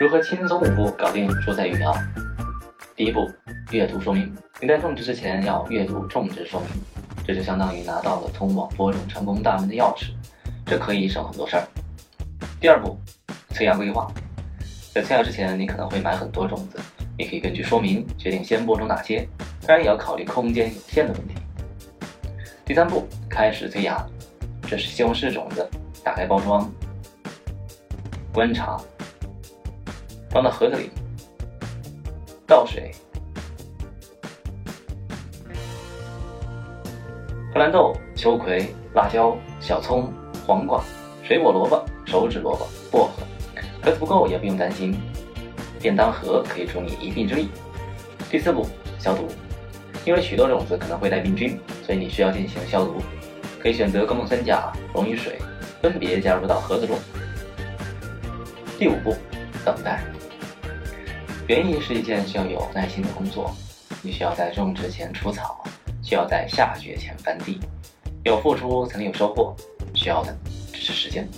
如何轻松五步搞定蔬菜育苗？第一步，阅读说明。你在种植之前要阅读种植说明，这就相当于拿到了通往播种成功大门的钥匙，这可以省很多事儿。第二步，催芽规划。在催芽之前，你可能会买很多种子，你可以根据说明决定先播种哪些，当然也要考虑空间有限的问题。第三步，开始催芽。这是西红柿种子，打开包装，观察，放到盒子里，倒水。荷兰豆、秋葵、辣椒、小葱、黄瓜、水果萝卜、手指萝卜、薄荷，盒子不够也不用担心，便当盒可以助你一臂之力。第四步，消毒，因为许多种子可能会带病菌，所以你需要进行消毒。可以选择高锰酸钾、溶于水，分别加入到盒子中。第五步，等待。园艺是一件需要有耐心的工作，你需要在种植前除草。需要在下雪前翻地，有付出才能有收获，需要的只是时间。